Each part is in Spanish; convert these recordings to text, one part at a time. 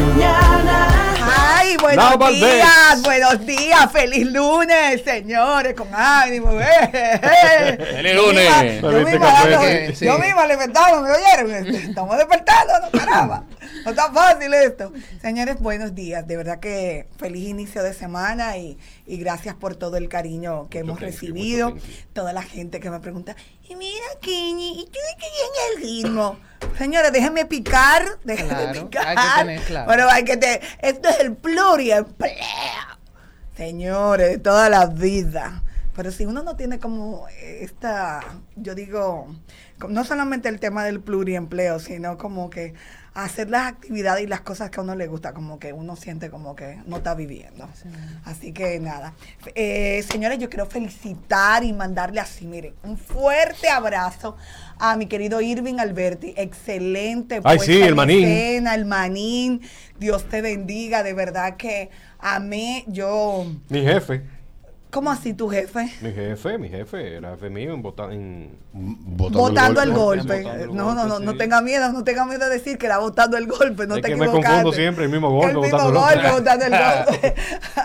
mañana. Ay, buenos días, buenos días, feliz lunes, señores, con ánimo. Eh, Feliz lunes. Yo misma, yo misma levantaba, ¿me oyeron? Estamos despertando, no caramba. No está fácil esto. Señores, buenos días. De verdad que feliz inicio de semana y, y gracias por todo el cariño que hemos recibido. Toda la gente que me pregunta, y mira, Kini, ¿y tú qué viene el ritmo? Señores, déjenme picar, déjenme Claro, picar. hay que tener claro. Pero hay que tener, esto es el pluriempleo. Señores, de toda la vida. Pero si uno no tiene como esta, yo digo, no solamente el tema del pluriempleo, sino como que hacer las actividades y las cosas que a uno le gusta, como que uno siente como que no está viviendo. Así que nada. Eh, señores, yo quiero felicitar y mandarle así, miren, un fuerte abrazo a mi querido Irving Alberti. Excelente. Ay, sí, el manín. escena, el manín. Dios te bendiga. De verdad que amé yo. Mi jefe. ¿Cómo así tu jefe? Mi jefe, mi jefe, era jefe mío en, vota- en Votando el golpe. Votando el No, no, no, no tenga miedo, no tenga miedo de decir que era votando el golpe, no Es te que me confundo siempre, el mismo golpe, El mismo votando el golpe, golpe. votando el golpe.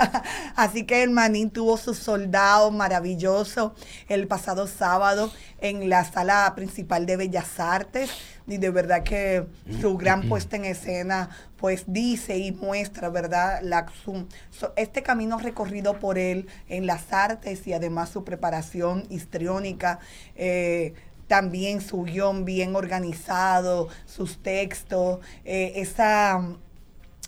Así que el Manín tuvo su soldado maravilloso el pasado sábado en la sala principal de Bellas Artes y de verdad que su gran puesta en escena pues dice y muestra, ¿verdad? La, su- so- este camino recorrido por él en las artes y además su preparación histriónica. eh, también su guion bien organizado, sus textos, eh, esa,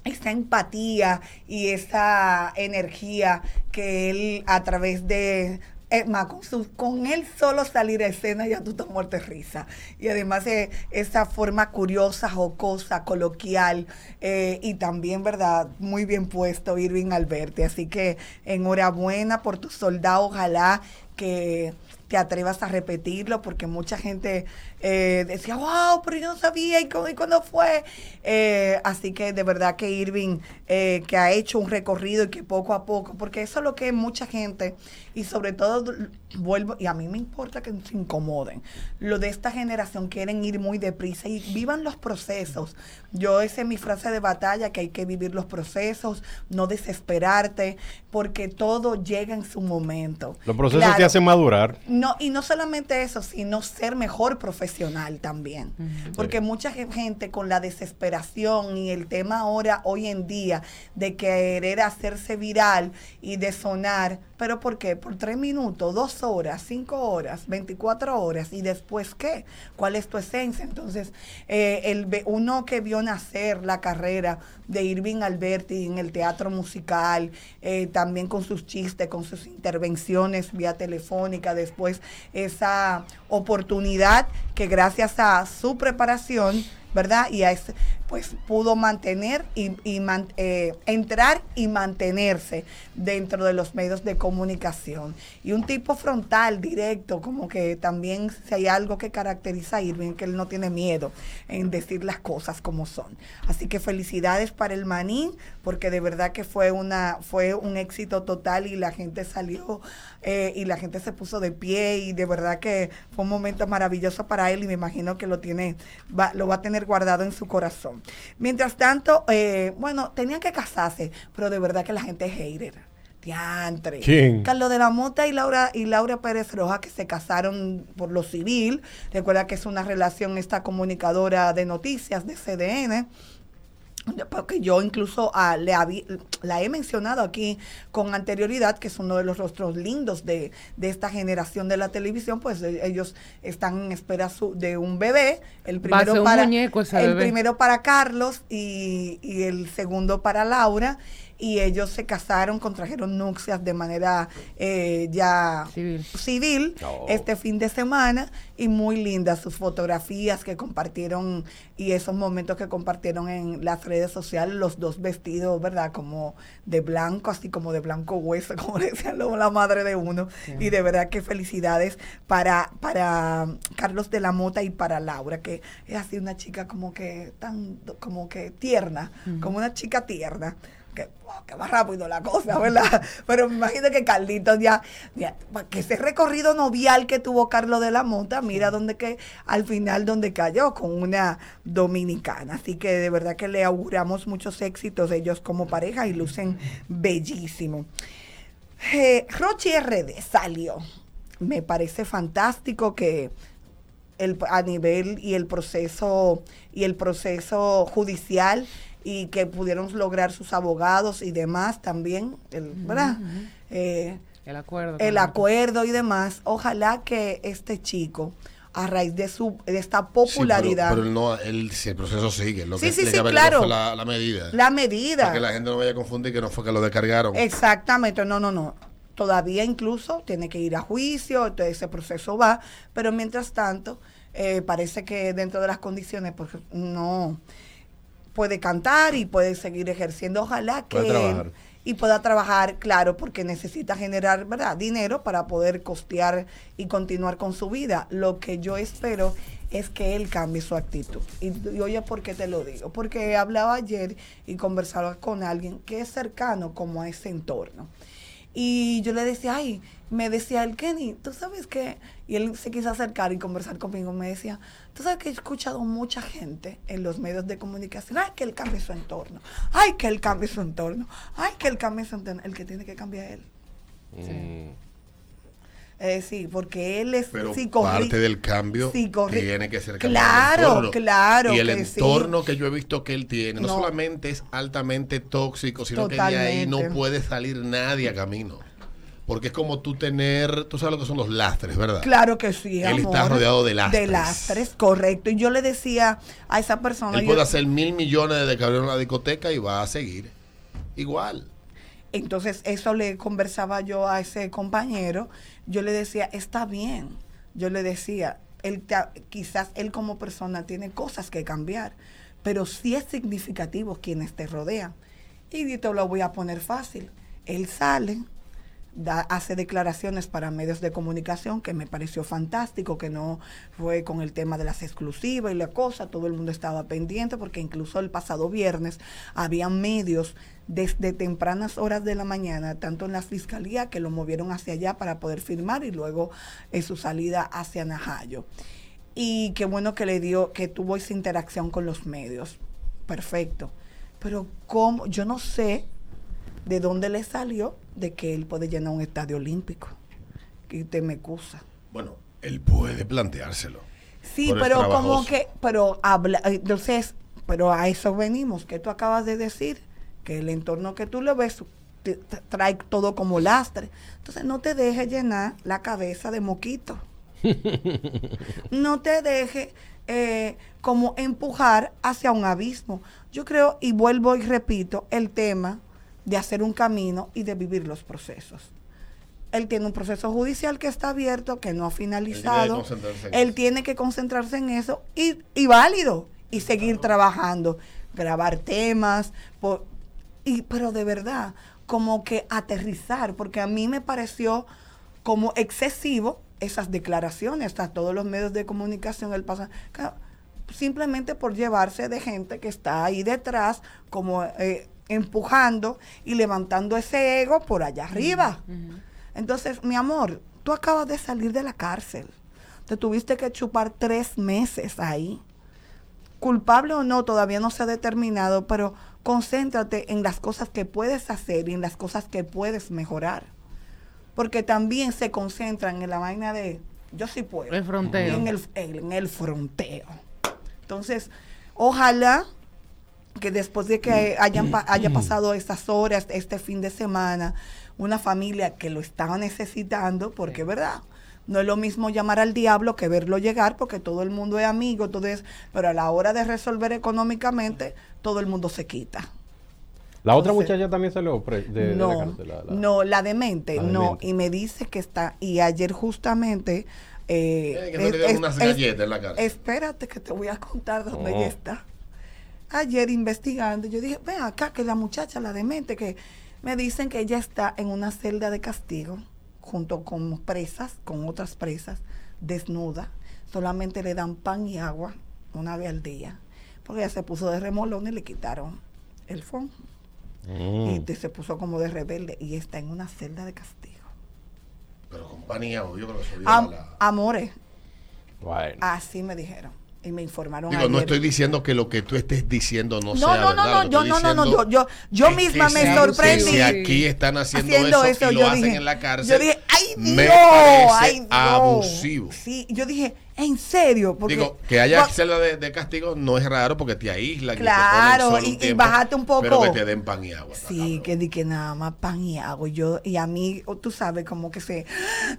esa empatía y esa energía que él a través de... Es más, con, su- con él solo salir a escena ya tú estás muerto risa. Y además eh, esa forma curiosa, jocosa, coloquial eh, y también, ¿verdad? Muy bien puesto Irving Alberti. Así que enhorabuena por tu soldado. Ojalá que te atrevas a repetirlo porque mucha gente eh, decía, wow, pero yo no sabía y, cómo- y cuándo fue. Eh, así que de verdad que Irving, eh, que ha hecho un recorrido y que poco a poco, porque eso es lo que mucha gente, y sobre todo vuelvo, y a mí me importa que se incomoden, lo de esta generación quieren ir muy deprisa y vivan los procesos. Yo esa es mi frase de batalla, que hay que vivir los procesos, no desesperarte, porque todo llega en su momento. Los procesos Claro, te hacen madurar. no, y no solamente eso, sino ser mejor profesional también. Porque mucha ge- gente con la desesperación y el tema ahora, hoy en día, de querer hacerse viral y de sonar, ¿pero por qué? Por tres minutos, dos horas, cinco horas, 24 horas, y después qué? ¿Cuál es tu esencia? Entonces, eh, el, ve- uno que vio nacer la carrera de Irving Alberti en el teatro musical, eh, también con sus chistes, con sus intervenciones vía telefónica, después esa oportunidad que gracias a su preparación, ¿verdad? Y a ese, pues pudo mantener y, eh, entrar y mantenerse dentro de los medios de comunicación. Y un tipo frontal, directo, como que también si hay algo que caracteriza a Irving, que él no tiene miedo en decir las cosas como son. Así que felicidades para el Manín, porque de verdad que fue una fue un éxito total y la gente salió eh, y la gente se puso de pie y de verdad que fue un momento maravilloso para él y me imagino que lo tiene va- lo va a tener guardado en su corazón. Mientras tanto, eh, bueno, tenían que casarse, pero de verdad que la gente es hater. Diantre. ¿Quién? Carlos de la Mota y Laura y Laura Pérez Roja que se casaron por lo civil. Recuerda que es una relación esta comunicadora de noticias de CDN. Porque yo incluso ah, le habí- la he mencionado aquí con anterioridad, que es uno de los rostros lindos de, de esta generación de la televisión, pues eh, ellos están en espera su- de un bebé, el primero para muñeco el bebé. primero para Carlos y, y el segundo para Laura y ellos se casaron, contrajeron nupcias de manera eh, ya Civil. civil Oh. este fin de semana y muy lindas sus fotografías que compartieron y esos momentos que compartieron en las redes sociales, los dos vestidos, ¿verdad? Como de blanco, así como de blanco hueso, como decía luego la madre de uno. Y de verdad que felicidades para, para Carlos de la Mota y para Laura, que es así una chica como que tan, como que tierna, como una chica tierna que, que más rápido la cosa, ¿verdad? Pero me imagino que Carlitos ya, ya, que ese recorrido novial que tuvo Carlos de la Mota, mira dónde que, al final donde cayó, con una dominicana. Así que de verdad que le auguramos muchos éxitos ellos como pareja y lucen bellísimo. Eh, Rochi RD salió. Me parece fantástico que el, a nivel y el proceso y el proceso judicial y que pudieron lograr sus abogados y demás también, el, ¿verdad? Eh, el acuerdo. el también. acuerdo y demás. Ojalá que este chico, a raíz de su de esta popularidad, Sí, pero, pero él no, él, si el proceso sigue. Lo Sí, que sí, sí, claro. fue la, la medida. la medida. Para que la gente no vaya a confundir que no fue que lo descargaron. Exactamente, no, no, no. Todavía incluso tiene que ir a juicio, todo ese proceso va, pero mientras tanto, eh, parece que dentro de las condiciones, pues no puede cantar y puede seguir ejerciendo. Ojalá que Puede y pueda trabajar, claro, porque necesita generar, ¿verdad?, dinero para poder costear y continuar con su vida. Lo que yo espero es que él cambie su actitud. Y, y oye, ¿por qué te lo digo? Porque hablaba ayer y conversaba con alguien que es cercano como a ese entorno. Y yo le decía, ay, me decía el Kenny, tú sabes que, y él se quiso acercar y conversar conmigo, me decía, tú sabes que he escuchado mucha gente en los medios de comunicación, ay, que él cambie su entorno, ay, que él cambie su entorno, ay, que él cambie su entorno, el que tiene que cambiar él. Mm. Eh, sí, porque él es Pero parte del cambio tiene que ser Claro, claro. Y el que sí. entorno que yo he visto que él tiene no, No. solamente es altamente tóxico, sino que de ahí no puede salir nadie a camino. Porque es como tú tener, tú sabes lo que son los lastres, ¿verdad? Claro que sí, Él está rodeado de lastres. De lastres, correcto. Y yo le decía a esa persona... Él yo- puede hacer mil millones de que abrió una discoteca y va a seguir igual. Entonces, eso le conversaba yo a ese compañero. Yo le decía, está bien. Yo le decía, él quizás él como persona tiene cosas que cambiar, pero sí es significativo quienes te rodean. Y te lo voy a poner fácil. Él sale, hace declaraciones para medios de comunicación que me pareció fantástico, que no fue con el tema de las exclusivas y la cosa, todo el mundo estaba pendiente porque incluso el pasado viernes había medios desde tempranas horas de la mañana, tanto en la fiscalía que lo movieron hacia allá para poder firmar y luego en su salida hacia Najayo. Y qué bueno que le dio, que tuvo esa interacción con los medios. Perfecto. Pero cómo, yo no sé de dónde le salió de que él puede llenar un estadio olímpico. Que te me excusa. Bueno, él puede planteárselo. Sí, Pero como que, pero habla, entonces, pero a eso venimos, que tú acabas de decir, que el entorno que tú le ves te- te trae todo como lastre. Entonces no te dejes llenar la cabeza de moquito. no te dejes eh, como empujar hacia un abismo. Yo creo, y vuelvo y repito, el tema de hacer un camino y de vivir los procesos. Él tiene un proceso judicial que está abierto, que no ha finalizado. concentrarse en Él eso. tiene que concentrarse en eso y, y válido y seguir trabajando, grabar temas, po- y, pero de verdad, como que aterrizar, porque a mí me pareció como excesivo esas declaraciones a todos los medios de comunicación el simplemente por llevarse de gente que está ahí detrás, como eh, empujando y levantando ese ego por allá arriba. Entonces, mi amor, tú acabas de salir de la cárcel. Te tuviste que chupar tres meses ahí. Culpable o no, todavía no se ha determinado, pero concéntrate en las cosas que puedes hacer y en las cosas que puedes mejorar. Porque también se concentran en la vaina de yo sí puedo. El fronteo. En el, en el fronteo. Entonces, ojalá que después de que hayan pa- haya pasado estas horas, este fin de semana, una familia que lo estaba necesitando, porque verdad, no es lo mismo llamar al diablo que verlo llegar, porque todo el mundo es amigo, todo es, pero a la hora de resolver económicamente, todo el mundo se quita. La otra Entonces, muchacha también salió de, de no, la cárcel. la- la- no, la demente, La no, demente. y me dice que está, y ayer justamente... eh, Eh, que no le dieron unas galletas en la cárcel. Espérate que te voy a contar dónde Oh. ella está. Ayer investigando, yo dije, ven acá, que la muchacha, la demente, que me dicen que ella está en una celda de castigo, junto con presas, con otras presas, desnuda. Solamente le dan pan y agua una vez al día. Porque ella se puso de remolón y le quitaron el fondo. Mm. y te- se puso como de rebelde y está en una celda de castigo. Pero compañía, yo creo que subió Am- la- amores, Bueno. así me dijeron y me informaron Digo, no estoy diciendo que lo que tú estés diciendo no, no, sea no, verdad. no, yo no, no, no, yo, misma me sorprendí. Si aquí están haciendo, haciendo eso, eso, y yo lo hacen dije- en la cárcel, Yo dije, ay Dios, ay Dios. abusivo. Sí, yo dije, en serio, porque Digo, que haya celda de, de castigo no es raro porque te aíslan y te Claro, ponen solo y- un y un poco. Pero que te den pan y agua. Sí, que di que nada más pan y agua. Y Yo, y a mí, tú sabes, como que se,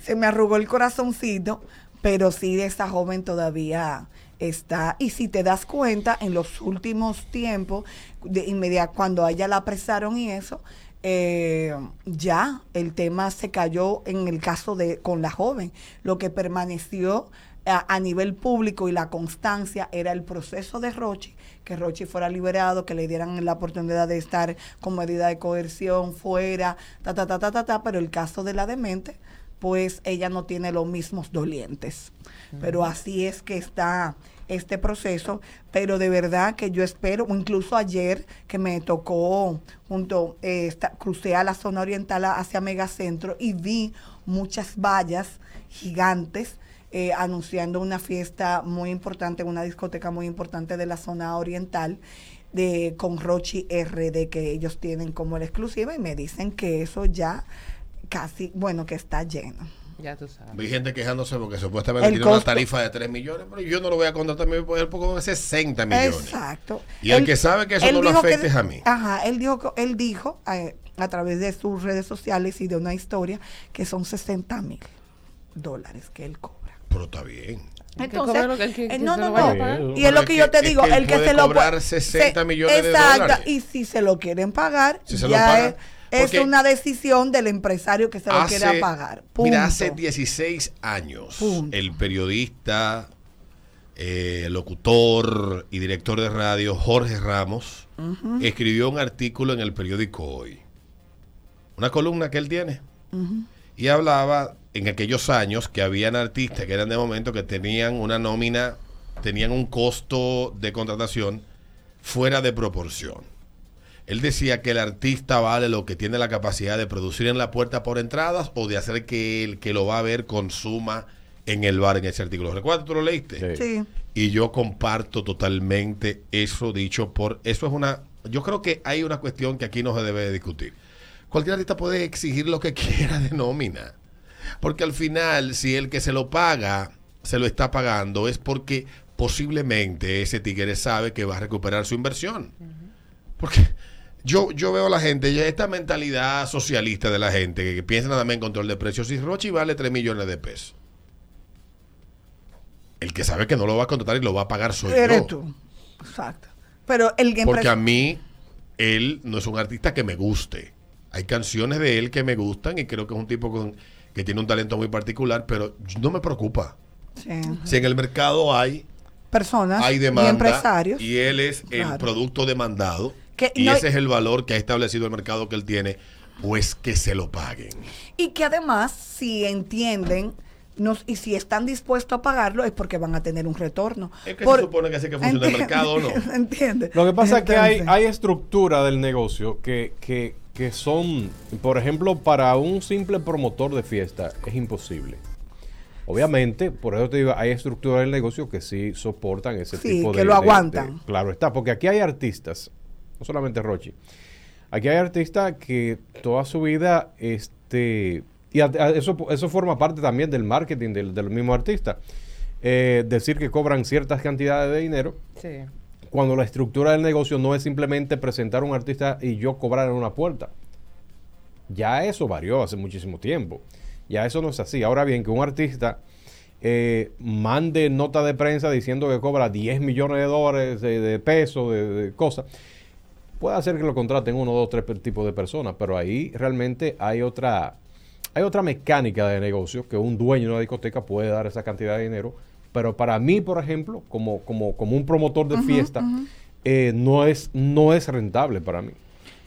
se me arrugó el corazoncito, pero sí, esa joven todavía está. Y si te das cuenta, en los últimos tiempos, de inmediato, cuando a ella la apresaron y eso, eh, ya el tema se cayó en el caso de con la joven. Lo que permaneció a, a nivel público y la constancia era el proceso de Rochi, que Rochi fuera liberado, que le dieran la oportunidad de estar con medida de coerción fuera, ta, ta, ta, ta, ta, ta, pero el caso de la demente, pues ella no tiene los mismos dolientes. Pero así es que está este proceso, pero de verdad que yo espero, o incluso ayer que me tocó junto, eh, esta- crucé a la zona oriental hacia Megacentro y vi muchas vallas gigantes eh, anunciando una fiesta muy importante, una discoteca muy importante de la zona oriental de con Rochi RD que ellos tienen como la exclusiva y me dicen que eso ya casi, bueno, que está lleno. Ya tú sabes. Vi gente quejándose porque supuestamente tiene una tarifa de 3 millones, pero yo no lo voy a contratar a mi poder porque con 60 millones. Exacto. Y el que sabe que eso no lo afecte es a mí. Ajá, él dijo, que- él dijo eh, a través de sus redes sociales y de una historia que son 60 mil dólares que él cobra. Pero está bien. Que cobre lo que él- que- eh, que no, se no, no. a. Y es lo que yo te digo, el que se lo cobrar puede- 60 se- millones de exacto, dólares. Y si se lo quieren pagar, Si se lo ya pagan, es, es una decisión del empresario que se lo quiera pagar. Mira, hace 16 años, Punto. el periodista, eh, locutor y director de radio Jorge Ramos escribió un artículo en el periódico Hoy. Una columna que él tiene. Y hablaba en aquellos años que habían artistas que eran de momento que tenían una nómina, tenían un costo de contratación fuera de proporción. Él decía que el artista vale lo que tiene la capacidad de producir en la puerta por entradas o de hacer que el que lo va a ver consuma en el bar en ese artículo. ¿Recuerdas? ¿Tú lo leíste? Sí. Sí. Y yo comparto totalmente eso dicho por... Eso es una... Yo creo que hay una cuestión que aquí no se debe de discutir. Cualquier artista puede exigir lo que quiera de nómina. Porque al final, si el que se lo paga, se lo está pagando, es porque posiblemente ese tigre sabe que va a recuperar su inversión. Porque yo, yo veo a la gente, ya esta mentalidad socialista de la gente, que, que piensa nada más en control de precios. Si Rochi vale 3 millones de pesos, el que sabe que no lo va a contratar y lo va a pagar soy Eres yo. tú. Exacto. Pero el que Porque a mí, él no es un artista que me guste. Hay canciones de él que me gustan y creo que es un tipo con, que tiene un talento muy particular, pero no me preocupa. Sí. Si en el mercado hay, personas hay y demanda empresarios. y él es el producto demandado Que y no- ese es el valor que ha establecido el mercado que él tiene, pues que se lo paguen. Y que además, si entienden nos, y si están dispuestos a pagarlo, es porque van a tener un retorno. Es que Por- se supone que así que funciona el Entiende- mercado, ¿o ¿no? ¿Entiendes? Lo que pasa es que hay, hay estructura del negocio que, que, que son, por ejemplo, para un simple promotor de fiesta es imposible. Obviamente, por eso te digo, hay estructuras del negocio que sí soportan ese Sí, tipo que de... lo de- aguantan. de- claro está, porque aquí hay artistas, no solamente Rochi, aquí hay artistas que toda su vida, este, y a- a- eso, eso forma parte también del marketing del, del mismo artista. Eh, decir que cobran ciertas cantidades de dinero Sí. cuando la estructura del negocio no es simplemente presentar a un artista y yo cobrar en una puerta. Ya eso varió hace muchísimo tiempo. Ya eso no es así. Ahora bien, que un artista eh, mande nota de prensa diciendo que cobra 10 millones de dólares, de, de pesos, de, de cosas, puede hacer que lo contraten uno, dos, tres tipos de personas, pero ahí realmente hay otra, hay otra mecánica de negocio que un dueño de una discoteca puede dar esa cantidad de dinero. Pero para mí, por ejemplo, como, como, como un promotor de fiesta, eh, no, es, no es rentable para mí.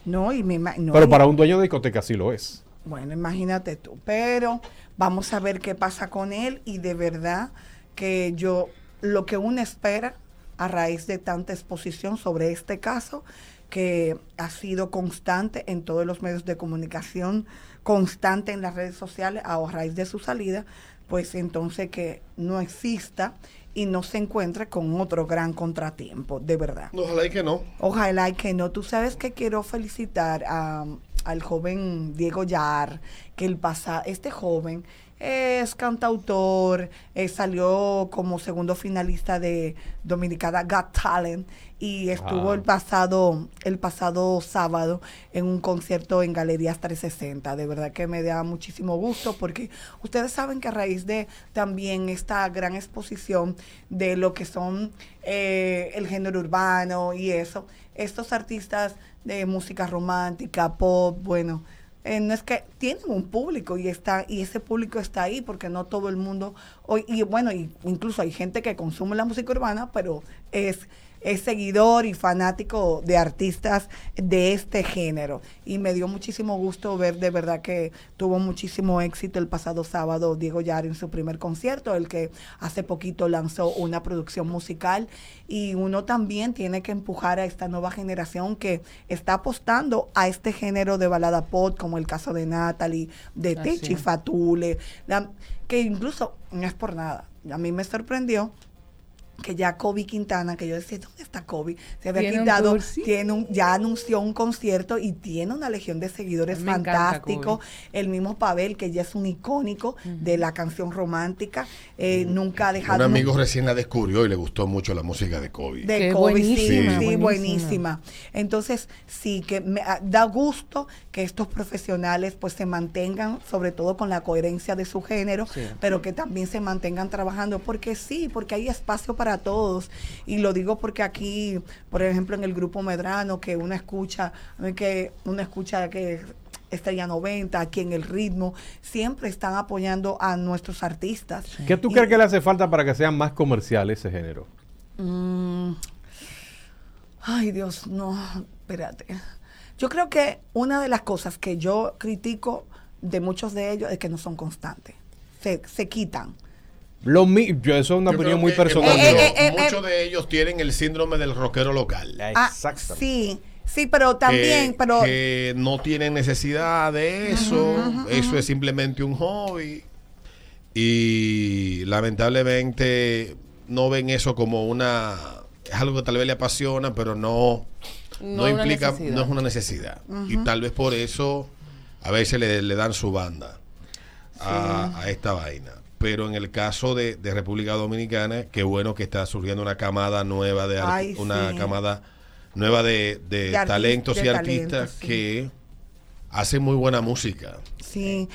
No, y me no, pero para un dueño de discoteca sí lo es. Bueno, imagínate tú. Pero vamos a ver qué pasa con él y de verdad que yo, lo que uno espera a raíz de tanta exposición sobre este caso, que ha sido constante en todos los medios de comunicación, constante en las redes sociales a raíz de su salida, pues entonces que no exista y no se encuentre con otro gran contratiempo, de verdad. Ojalá y que no. Ojalá y que no. Tú sabes que quiero felicitar a, al joven Diego Yar, que el pasa, este joven es cantautor, eh, salió como segundo finalista de Dominicana Got Talent y estuvo el pasado el pasado sábado en un concierto en Galerías 360. De verdad que me da muchísimo gusto porque ustedes saben que a raíz de también esta gran exposición de lo que son eh, el género urbano y eso, estos artistas de música romántica, pop, bueno, eh, no es que tienen un público y está y ese público está ahí porque no todo el mundo hoy y bueno y incluso hay gente que consume la música urbana pero es es seguidor y fanático de artistas de este género y me dio muchísimo gusto ver de verdad que tuvo muchísimo éxito el pasado sábado Diego Yar en su primer concierto el que hace poquito lanzó una producción musical y uno también tiene que empujar a esta nueva generación que está apostando a este género de balada pop, como el caso de Natalie, de Techi. Fatule, la- que incluso no es por nada. A mí me sorprendió que ya Kobe Quintana, que yo decía, ¿dónde está Kobe? Se había Tiene quitado, tiene un, ya anunció un concierto y tiene una legión de seguidores A mí me encanta fantástico. Kobe. El mismo Pavel, que ya es un icónico de la canción romántica, eh, nunca ha dejado... Un amigo recién la descubrió y le gustó mucho la música de Kobe. De Qué COVID, sí, buenísima, sí, buenísima. Entonces, sí, que me ah, da gusto que estos profesionales pues se mantengan, sobre todo con la coherencia de su género, Sí. pero que también se mantengan trabajando, porque sí, porque hay espacio para todos. Y lo digo porque aquí, por ejemplo, en el grupo Medrano, que uno escucha, que uno escucha que Estrella 90, aquí en el ritmo, siempre están apoyando a nuestros artistas. ¿Qué tú Y- crees que le hace falta para que sea más comercial ese género? Mm. Ay, Dios, no, espérate. Yo creo que una de las cosas que yo critico de muchos de ellos es que no son constantes. Se, se quitan. Lo mi- yo, eso es una Yo opinión muy que personal. muchos- Eh, eh, eh, muchos de ellos tienen el síndrome del rockero local. Ah, Exactamente. sí, sí, pero también, que, pero que no tienen necesidad de eso. eso es simplemente un hobby. Y lamentablemente no ven eso como una. Es algo que tal vez le apasiona, pero no, no, implica, necesidad. no es una necesidad. Y tal vez por eso a veces le, le dan su banda a, a esta vaina. Pero en el caso de, de República Dominicana, qué bueno que está surgiendo una camada nueva de Ay, una sí. camada nueva de, de De artis- talentos y artistas talentos, sí. que hacen muy buena música. Sí,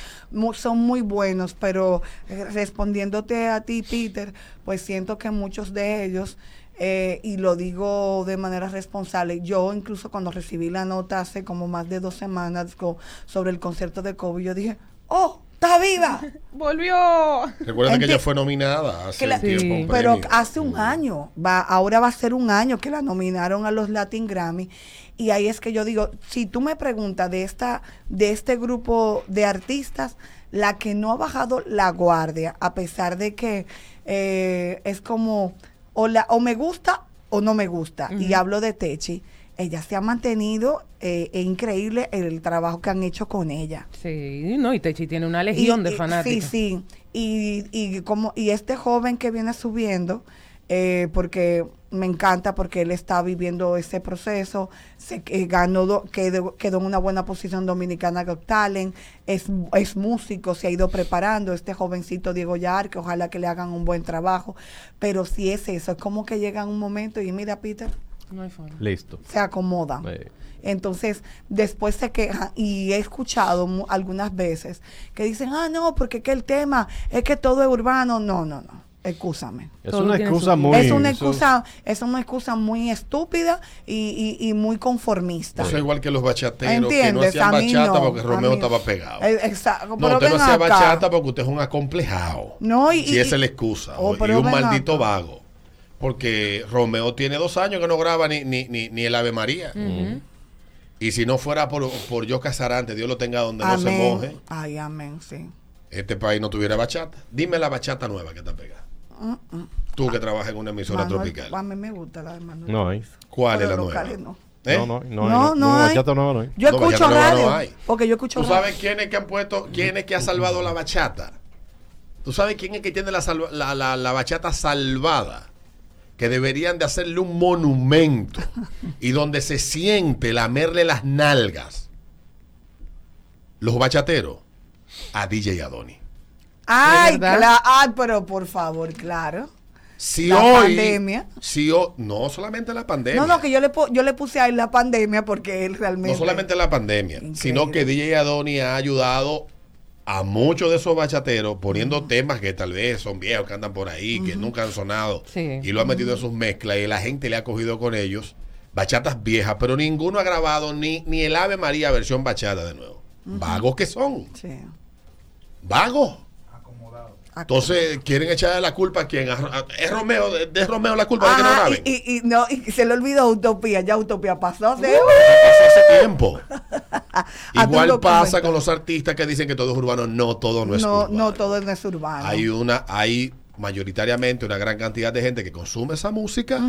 son muy buenos, pero eh, respondiéndote a ti, Peter, pues siento que muchos de ellos, eh, y lo digo de manera responsable, yo incluso cuando recibí la nota hace como más de dos semanas sobre el concierto de Kobe, yo dije, ¡oh, está viva! ¡Volvió! Recuerda que ella fue nominada hace la- tiempo. Sí. Pero hace un año, va, ahora va a ser un año que la nominaron a los Latin Grammy. Y ahí es que yo digo, si tú me preguntas de esta, de este grupo de artistas, la que no ha bajado la guardia, a pesar de que eh, es como o la, o me gusta o no me gusta. Y hablo de Techi. Ella se ha mantenido, eh, es increíble el trabajo que han hecho con ella. Sí, no, y Techi tiene una legión Y- de fanáticos. Sí, sí. Y, y, como, y este joven que viene subiendo, eh, porque me encanta porque él está viviendo ese proceso, se que ganó, do- quedó, quedó en una buena posición Dominicana Got Talent, es, es músico, se ha ido preparando, este jovencito Diego Yar, que ojalá que le hagan un buen trabajo, pero si es eso, es como que llega un momento y mira Peter, No hay forma. Listo. se acomodan. Eh, Entonces, después se quejan y he escuchado algunas veces que dicen, ah, no, porque que el tema es que todo es urbano. No, no, no, excúsame. es Todo una excusa su- muy... es una eso- excusa, es una excusa muy estúpida y, y- y muy conformista. Eso es igual que los bachateros que no hacían bachata no, porque Romeo estaba pegado. Eh, exacto, No, usted no hacía acá. bachata porque usted es un acomplejado. No, y- si y- esa es la excusa. Oh, o- y un maldito acá. vago. Porque Romeo tiene dos años que no graba ni, ni, ni, ni el Ave María. Y si no fuera por, por yo Casarante, Dios lo tenga donde no se moje, Ay, amén, sí. este país no tuviera bachata. Dime la bachata nueva que está pegada. Tú que trabajas en una emisora Manuel- tropical. A mí me gusta la de Manuel. No hay. ¿Cuál Pero es la nueva? no. ¿Eh? No, no, no, No, no hay. bachata nueva no hay. Yo No, escucho no radio. hay. porque yo escucho ¿Tú radio. sabes quiénes que han puesto, quién es que ha salvado la bachata? ¿Tú sabes quién es que tiene la, salva- la, la- la bachata salvada? Que deberían de hacerle un monumento y donde se siente lamerle las nalgas. Los bachateros a DJ Adoni. Ay, ¿De verdad? cla- ay, pero por favor, claro. Si La hoy, pandemia. Si ho- no solamente la pandemia. No, no, que yo le, yo le puse a él la pandemia porque él realmente. No solamente la pandemia, Increíble. sino que DJ Adoni ha ayudado a muchos de esos bachateros poniendo temas que tal vez son viejos, que andan por ahí, que nunca han sonado, Sí. y lo ha metido en sus mezclas y la gente le ha cogido con ellos bachatas viejas, pero ninguno ha grabado ni, ni el Ave María versión bachata de nuevo. Vagos que son, Sí. vagos. Ah, Entonces quieren echarle la culpa a a- es Romeo, de, de Romeo la culpa de que no graben. y, no, y se le olvidó Utopía. Ya Utopía pasó. hace tiempo. Igual pasa con los artistas que dicen que todo es urbano. No, todo no es no, urbano. no todo no es urbano. Hay una, hay mayoritariamente una gran cantidad de gente que consume esa música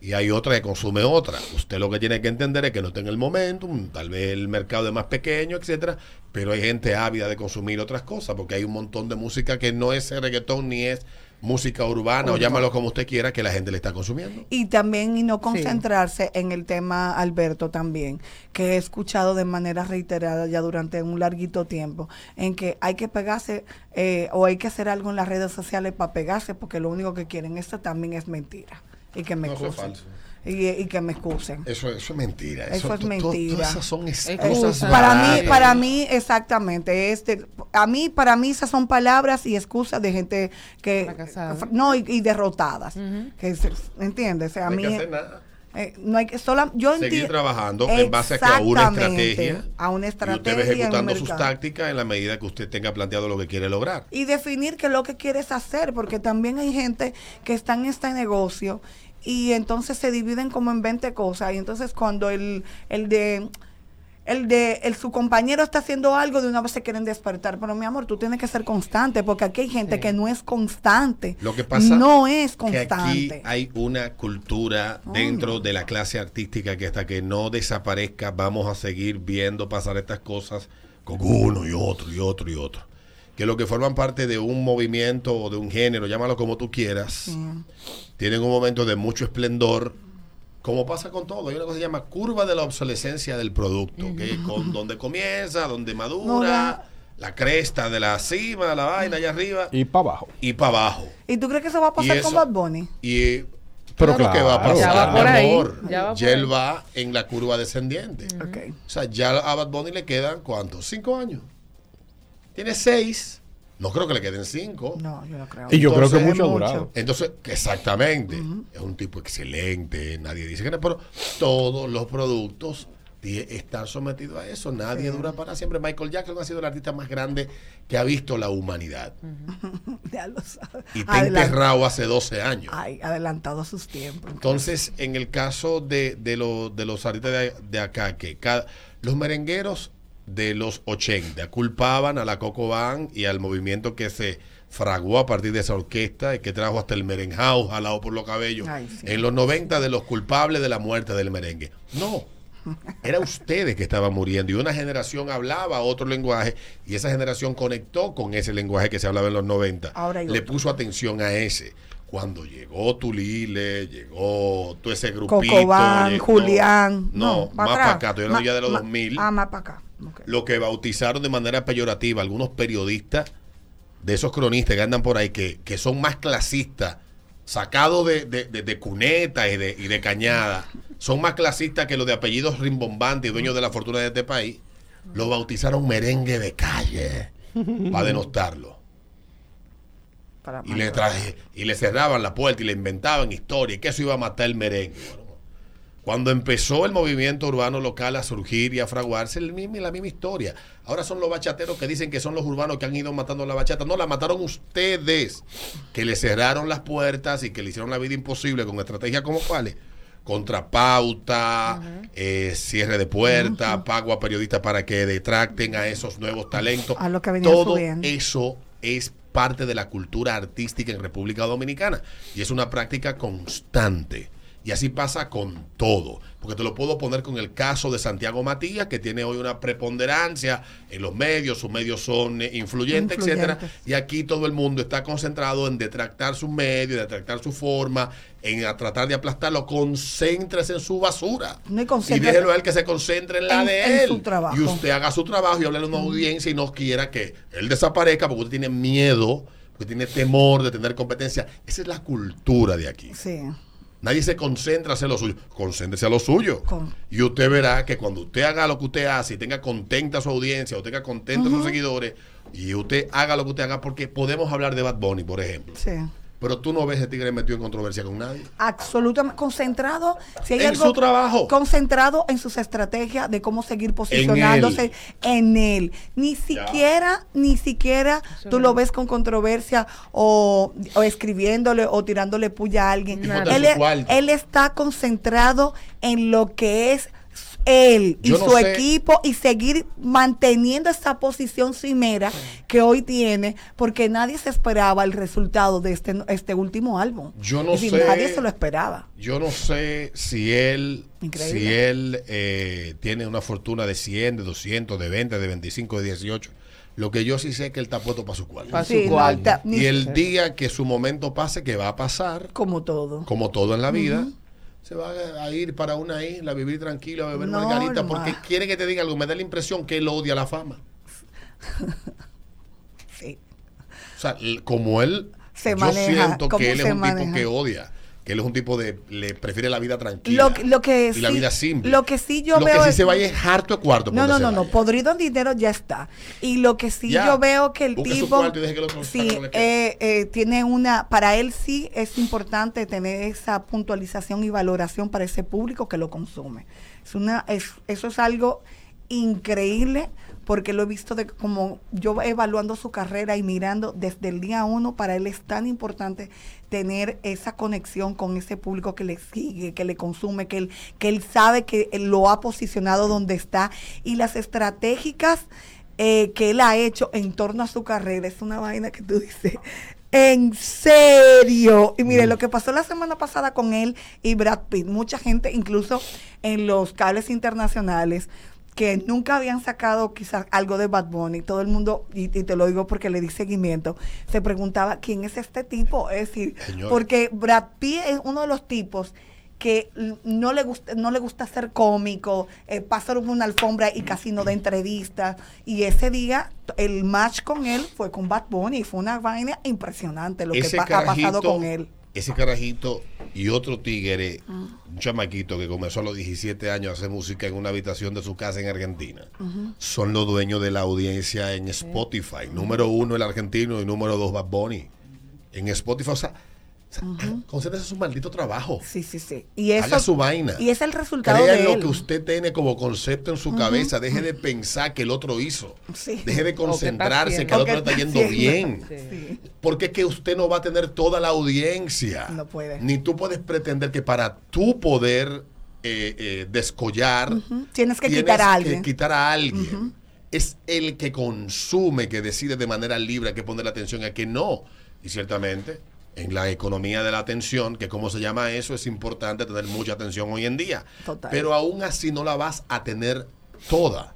y hay otra que consume otra. Usted lo que tiene que entender es que no está en el momentum, tal vez el mercado es más pequeño, etcétera, pero hay gente ávida de consumir otras cosas, porque hay un montón de música que no es reggaetón ni es música urbana, o llámalo como usted quiera, que la gente le está consumiendo. Y también, y no concentrarse en el tema, Alberto, también, que he escuchado de manera reiterada ya durante un larguito tiempo, en que hay que pegarse eh, o hay que hacer algo en las redes sociales para pegarse, porque lo único que quieren, esto también es mentira. Y que me No, eso es excusen. falso. Y, y que me excusen. Eso, eso es mentira. Eso es mentira. Todas esas son excusas. Para mí, para mí, exactamente. Este, a mí, para mí, esas son palabras y excusas de gente que Fracasada. no y, y derrotadas. Ujú. que ¿Entiendes? O sea, a No hay mí, que hacer nada. Eh, no hay que sola, yo Seguir trabajando en base a, que a una estrategia. a una Y estrategia usted va ejecutando sus tácticas en la medida que usted tenga planteado lo que quiere lograr. y definir qué es lo que quieres hacer, porque también hay gente que está en este negocio y entonces se dividen como en 20 cosas y entonces cuando el, el de el de el, su compañero está haciendo algo de una vez se quieren despertar, pero mi amor, tú tienes que ser constante porque aquí hay gente Sí. que no es constante. Lo que pasa no es que aquí constante. hay una cultura dentro de la clase artística que hasta que no desaparezca vamos a seguir viendo pasar estas cosas con uno y otro y otro y otro. Que lo que forman parte de un movimiento o de un género, llámalo como tú quieras, Sí. tienen un momento de mucho esplendor, como pasa con todo. Hay una cosa que se llama curva de la obsolescencia del producto, que es con donde comienza, donde madura, No, la cresta de la cima, la vaina allá arriba Y para abajo. y para abajo. ¿Y tú crees que eso va a pasar con Bad Bunny? Y Pero claro que va a pasar, Ya va por ahí, amor. ya va por él ahí. va en la curva descendiente. Ok. O sea, ya a Bad Bunny le quedan ¿cuántos? Cinco años. Tiene seis. No creo que le queden cinco. No, yo no creo. Y yo creo que mucho ha durado. Entonces, exactamente. Es un tipo excelente. Nadie dice que no, pero todos los productos están sometidos a eso. Nadie dura para siempre. Michael Jackson ha sido el artista más grande que ha visto la humanidad. Ya lo sabes. Y está enterrado hace 12 años. Ay, adelantado a sus tiempos. Entonces, en el caso de, de, lo- de los artistas de, de acá, que cada, los merengueros de los 80 culpaban a la Coco Band y al movimiento que se fraguó a partir de esa orquesta y que trajo hasta el merenjao jalado por los cabellos. Ay, sí. En los 90 de los culpables de la muerte del merengue. No. Era ustedes que estaban muriendo y una generación hablaba otro lenguaje y esa generación conectó con ese lenguaje que se hablaba en los 90. Ahora Le otro. puso atención a ese. Cuando llegó Tulile, llegó todo ese grupito. Cocobán, llegó- Julián. No, más para acá, estoy hablando Ma- ya de los ma- 2000. Ah, más para acá. Lo que bautizaron de manera peyorativa algunos periodistas de esos cronistas que andan por ahí, que, que son más clasistas, sacados de, de, de- de cuneta y de, y de cañada, son más clasistas que los de apellidos rimbombantes y dueños de la fortuna de este país, lo bautizaron merengue de calle para denostarlo. Para Y le, traje, y le cerraban la puerta y le inventaban historias, y que eso iba a matar el merengue. Cuando empezó el movimiento urbano local a surgir y a fraguarse, el mismo- la misma historia. Ahora son los bachateros que dicen que son los urbanos que han ido matando la bachata. No, la mataron ustedes, que le cerraron las puertas y que le hicieron la vida imposible con estrategias como cuáles. Contrapauta, eh, cierre de puertas, pago a periodistas para que detracten a esos nuevos talentos. A lo que Todo subiendo. eso es parte de la cultura artística en República Dominicana y es una práctica constante Y así pasa con todo. Porque te lo puedo poner con el caso de Santiago Matías, que tiene hoy una preponderancia en los medios, sus medios son eh, influyentes, etcétera. Influyentes. Y aquí todo el mundo está concentrado en detractar sus medios, detractar su forma, en a tratar de aplastarlo. Concéntrese en su basura. No, y y déjelo a él que se concentre en la en- de en él. su trabajo. Y usted haga su trabajo y hable a una audiencia y no quiera que él desaparezca porque usted tiene miedo, porque tiene temor de tener competencia. Esa es la cultura de aquí. Sí. Nadie se concentra a hacer lo suyo. Concéntrese a lo suyo. Con- Y usted verá que cuando usted haga lo que usted hace y tenga contenta a su audiencia o tenga contenta a sus seguidores y usted haga lo que usted haga, porque podemos hablar de Bad Bunny, por ejemplo. Sí. Pero tú no ves ese tigre metido en controversia con nadie. Absolutamente concentrado. Si hay En algo su trabajo. Concentrado en sus estrategias de cómo seguir posicionándose en él. Ni siquiera, ni siquiera tú lo ves con controversia o, o escribiéndole o tirándole puya a alguien. Él, él está concentrado en lo que es él y Yo no su sé. equipo y seguir manteniendo esa posición cimera que hoy tiene porque nadie se esperaba el resultado de este, este último álbum. Yo no decir, sé. Nadie se lo esperaba. Yo no sé si él, Increíble. si él eh, tiene una fortuna de 100, de 200, de 20, de 25, de 18. Lo que yo sí sé es que él está puesto para su cuarto. Pa' su Sí, cuarto. Y el día que su momento pase, que va a pasar, como todo. como todo en la vida, se va a ir para una isla, a vivir tranquilo, a beber margarita, porque quiere que te diga algo. Me da la impresión que él odia la fama. Sí. O sea, como él, Se yo maneja, siento que él es un maneja. tipo que odia, que él es un tipo de, le prefiere la vida tranquila. Lo, que- lo que y la vida simple. Lo que sí yo lo veo que sí es- se vaya es harto de cuarto. No, no, no, no, podrido en dinero ya está. Y lo que sí Ya. yo veo que el tipo y deje que otro sí, eh, eh, tiene una, para él sí es importante tener esa puntualización y valoración para ese público que lo consume. Es una, es, eso es algo increíble porque lo he visto de como yo evaluando su carrera y mirando desde el día uno, para él es tan importante tener esa conexión con ese público que le sigue, que le consume, que él, que él sabe que él lo ha posicionado donde está y las estratégicas eh, que él ha hecho en torno a su carrera es una vaina que tú dices. En serio. Y mire, lo que pasó la semana pasada con él y Brad Pitt, mucha gente, incluso en los cables internacionales, que nunca habían sacado quizás algo de Bad Bunny, todo el mundo, y, y te lo digo porque le di seguimiento, se preguntaba quién es este tipo. Es decir, Señor. porque Brad Pitt es uno de los tipos que no le gusta no le gusta ser cómico, eh, pasa por una alfombra y casi no da entrevistas. Y ese día el match con él fue con Bad Bunny y fue una vaina impresionante lo que Ese ha pasado con él. Ese carajito y otro tigre, Ah. un chamaquito que comenzó a los 17 años a hacer música en una habitación de su casa en Argentina, son los dueños de la audiencia en Spotify. Número uno el argentino y número dos Bad Bunny. En Spotify, o sea, o sea, concéntrese en su maldito trabajo. Sí, sí, sí. Y eso, Haga su vaina. Y es el resultado Crea de lo él. que usted tiene como concepto en su cabeza. Deje de pensar que el otro hizo. Sí. Deje de concentrarse que el otro está está yendo bien. Sí. Porque es que usted no va a tener toda la audiencia. No puede. Ni tú puedes pretender que para tú poder eh, eh, descollar. Tienes que quitar a alguien. quitar a alguien. Es el que consume que decide de manera libre a que poner la atención y a que no. Y ciertamente, en la economía de la atención, que como se llama eso, es importante tener mucha atención hoy en día. Total. Pero aún así no la vas a tener toda.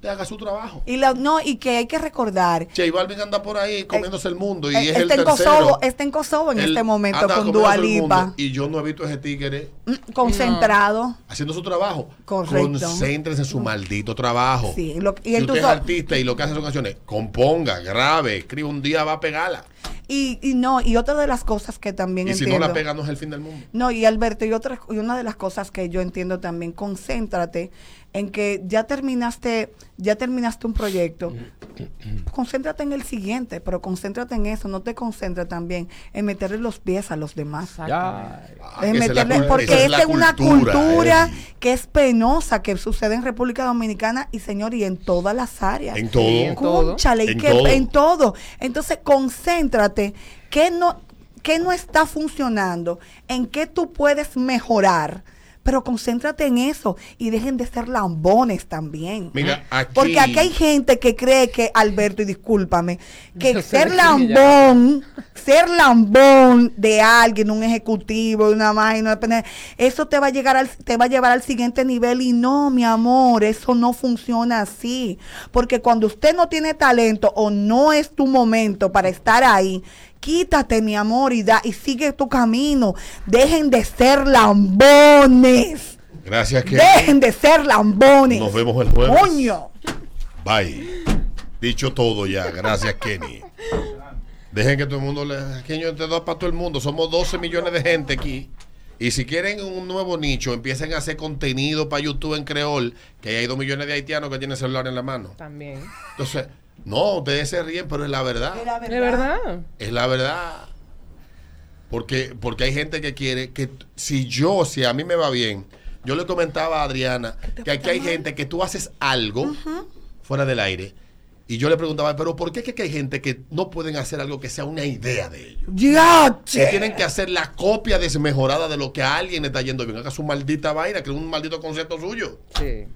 Te haga su trabajo. Y la- no, y que hay que recordar. J Balvin anda por ahí comiéndose el mundo y eh, es el está, en tercero. Kosovo, está en Kosovo en Él este momento con comiéndose Dua el mundo Lipa. Y yo no he visto ese tigre Mm, Concentrado. haciendo su trabajo. Correcto. Concéntrese en su maldito trabajo. Sí, lo- y si usted es artista y lo que hace son canciones, componga, grabe, escriba un día, va a pegarla. Y, y no, y otra de las cosas que también Y si entiendo. no la pega, no es el fin del mundo. No, y Alberto, y, otra, y una de las cosas que yo entiendo también, concéntrate en que ya terminaste, ya terminaste un proyecto, concéntrate en el siguiente, pero concéntrate en eso, no te concentres también en meterle los pies a los demás. Ya. Ah, En meterle- porque esa es, una cultura eh. Que es penosa, que sucede en República Dominicana y señor, y en todas las áreas. En todo. Sí, en todo. Y En que- todo. en todo. Entonces, concéntrate. ¿Qué no, qué no está funcionando? ¿En qué tú puedes mejorar? Pero concéntrate en eso y dejen de ser lambones también. Mira, aquí. Porque aquí hay gente que cree que, Alberto, y discúlpame, que ser lambón, ser lambón de alguien, un ejecutivo, de una máquina, eso te va a llegar al, te va a llevar al siguiente nivel y no, mi amor, eso no funciona así. Porque cuando usted no tiene talento o no es tu momento para estar ahí, quítate, mi amor, y da, y sigue tu camino. Dejen de ser lambones. Gracias, que Dejen de ser lambones. Nos vemos el jueves. Coño. Bye. Dicho todo ya. Gracias, Kenny. Dejen que todo el mundo le. Que yo te doy para todo el mundo. Somos 12 millones de gente aquí. Y si quieren un nuevo nicho, empiecen a hacer contenido para YouTube en creol, que hay 2 millones de haitianos que tienen celular en la mano. También. Entonces, no, ustedes se ríen, pero es la verdad. ¿De verdad? Es la verdad. Porque, porque hay gente que quiere que si yo, si a mí me va bien, yo le comentaba a Adriana que aquí hay gente que tú haces algo fuera del aire y yo le preguntaba, pero ¿por qué es que hay gente que no pueden hacer algo que sea una idea de ellos? Ya, Que tienen que hacer la copia desmejorada de lo que a alguien le está yendo bien. Haga su maldita vaina, que es un maldito concepto suyo. Sí.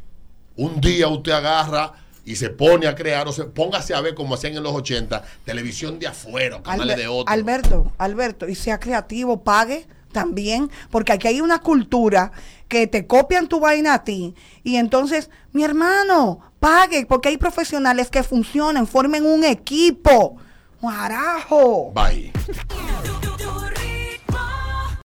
Un día usted agarra y se pone a crear, o se póngase a ver como hacían en los 80, televisión de afuera, canales de otro. Alberto, Alberto, y sea creativo, pague también, porque aquí hay una cultura que te copian tu vaina a ti. Y entonces, mi hermano, pague, porque hay profesionales que funcionan, formen un equipo. ¡Carajo! Bye.